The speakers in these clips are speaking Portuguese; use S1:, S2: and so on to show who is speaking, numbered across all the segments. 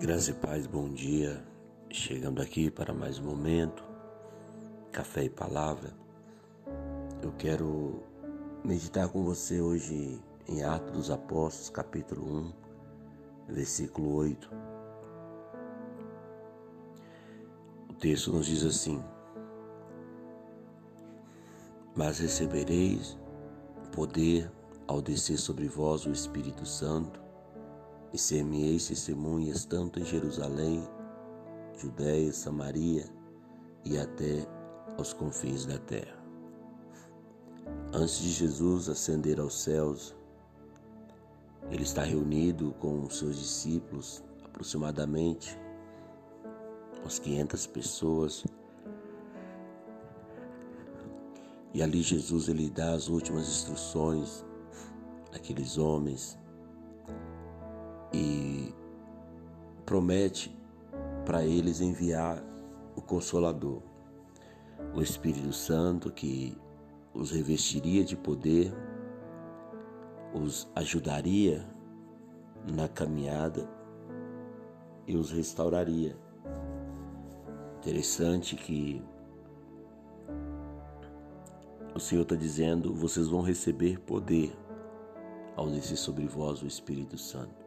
S1: Graça e paz, bom dia. Chegando aqui para mais um momento, café e palavra. Eu quero meditar com você hoje em Atos dos Apóstolos, capítulo 1, versículo 8. O texto nos diz assim: Mas recebereis poder ao descer sobre vós o Espírito Santo e ser-me-eis testemunhas tanto em Jerusalém, Judéia, Samaria e até aos confins da terra. Antes de Jesus ascender aos céus, ele está reunido com seus discípulos, aproximadamente umas 500 pessoas. E ali Jesus ele dá as últimas instruções àqueles homens e promete para eles enviar o Consolador, o Espírito Santo que os revestiria de poder, os ajudaria na caminhada e os restauraria. Interessante que o Senhor está dizendo: vocês vão receber poder ao descer sobre vós o Espírito Santo.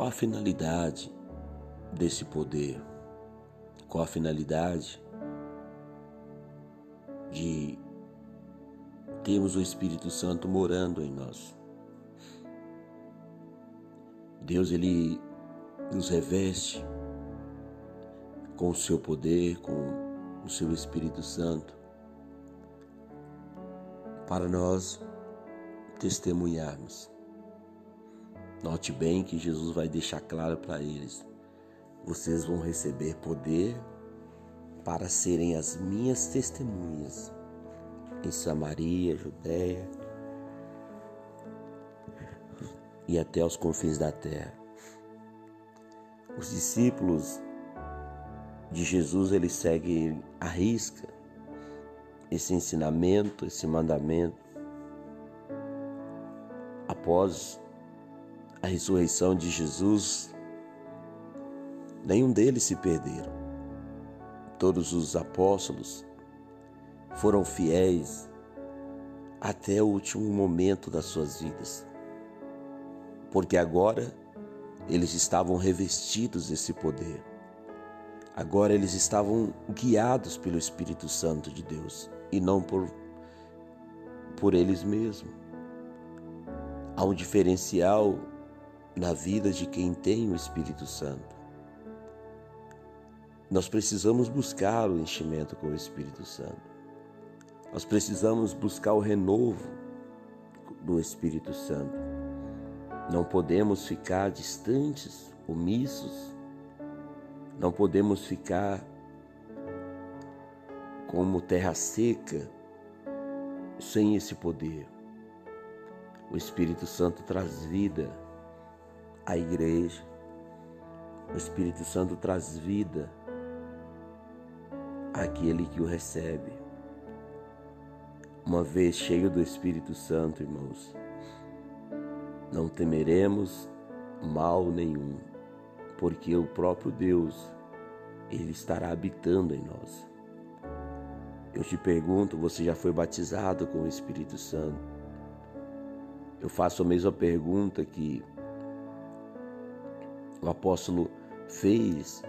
S1: Qual a finalidade desse poder? Qual a finalidade de termos o Espírito Santo morando em nós? Deus ele nos reveste com o seu poder, com o seu Espírito Santo, para nós testemunharmos Note bem que Jesus vai deixar claro para eles: vocês vão receber poder para serem as minhas testemunhas em Samaria, Judéia e até os confins da terra. Os discípulos de Jesus eles seguem a risca esse ensinamento, esse mandamento. Após a ressurreição de Jesus, nenhum deles se perderam. Todos os apóstolos foram fiéis até o último momento das suas vidas, porque agora eles estavam revestidos desse poder. Agora eles estavam guiados pelo Espírito Santo de Deus e não por, por eles mesmos. Há um diferencial na vida de quem tem o Espírito Santo. Nós precisamos buscar o enchimento com o Espírito Santo. Nós precisamos buscar o renovo do Espírito Santo. Não podemos ficar distantes, omissos. Não podemos ficar como terra seca sem esse poder. O Espírito Santo traz vida a igreja. O Espírito Santo traz vida àquele que o recebe. Uma vez cheio do Espírito Santo, irmãos, não temeremos mal nenhum, porque o próprio Deus, ele estará habitando em nós. Eu te pergunto, você já foi batizado com o Espírito Santo? Eu faço a mesma pergunta que o apóstolo fez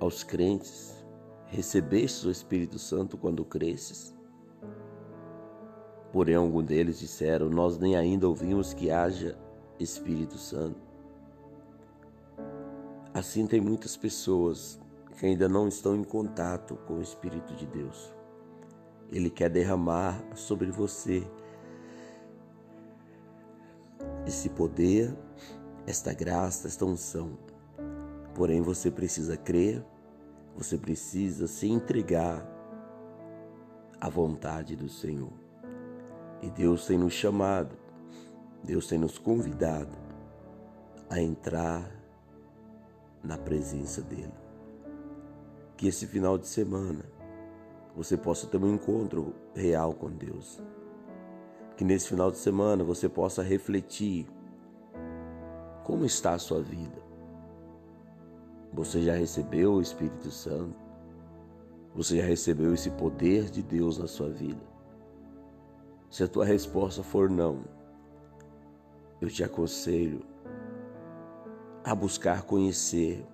S1: aos crentes: recebestes o Espírito Santo quando cresces? Porém, alguns deles disseram: Nós nem ainda ouvimos que haja Espírito Santo. Assim, tem muitas pessoas que ainda não estão em contato com o Espírito de Deus. Ele quer derramar sobre você esse poder esta graça, esta unção. Porém, você precisa crer, você precisa se entregar à vontade do Senhor. E Deus tem nos chamado, Deus tem nos convidado a entrar na presença dEle. Que esse final de semana você possa ter um encontro real com Deus. Que nesse final de semana você possa refletir Como está a sua vida? Você já recebeu o Espírito Santo? Você já recebeu esse poder de Deus na sua vida? Se a tua resposta for não, eu te aconselho a buscar conhecer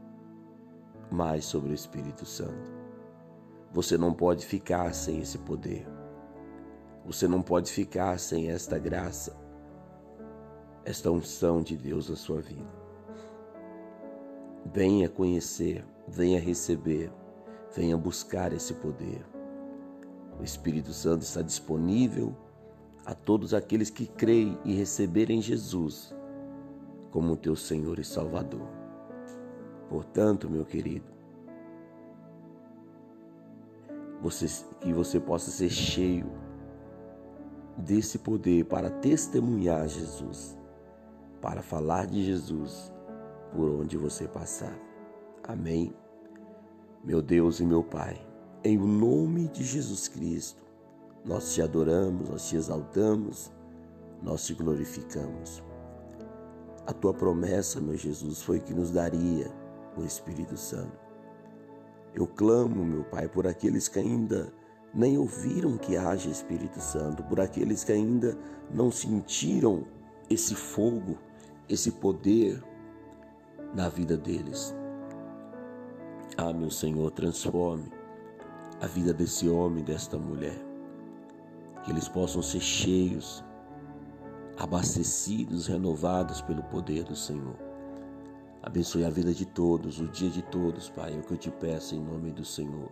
S1: mais sobre o Espírito Santo. Você não pode ficar sem esse poder. Você não pode ficar sem esta graça, esta unção de Deus na sua vida. Venha conhecer, venha receber, venha buscar esse poder. O Espírito Santo está disponível a todos aqueles que creem e receberem Jesus como teu Senhor e Salvador. Portanto, meu querido, você, que você possa ser cheio desse poder para testemunhar Jesus, para falar de Jesus por onde você passar. Amém. Meu Deus e meu Pai, em nome de Jesus Cristo, nós te adoramos, nós te exaltamos, nós te glorificamos. A tua promessa, meu Jesus, foi que nos daria o Espírito Santo. Eu clamo, meu Pai, por aqueles que ainda nem ouviram que haja Espírito Santo, por aqueles que ainda não sentiram esse fogo, esse poder na vida deles. Ah, meu Senhor, transforme a vida desse homem, desta mulher, que eles possam ser cheios, abastecidos, renovados pelo poder do Senhor. Abençoe a vida de todos, o dia de todos, Pai. É o que eu te peço em nome do Senhor.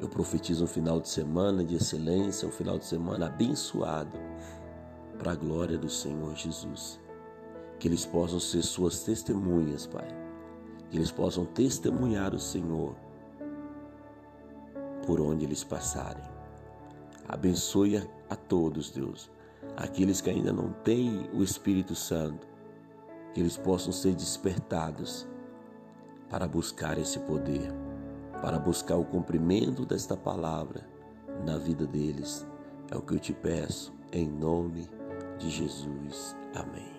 S1: Eu profetizo um final de semana de excelência, um final de semana abençoado para a glória do Senhor Jesus. Que eles possam ser suas testemunhas, Pai. Que eles possam testemunhar o Senhor por onde eles passarem. Abençoe a, a todos, Deus. Aqueles que ainda não têm o Espírito Santo, que eles possam ser despertados para buscar esse poder, para buscar o cumprimento desta palavra na vida deles. É o que eu te peço, em nome de Jesus. Amém.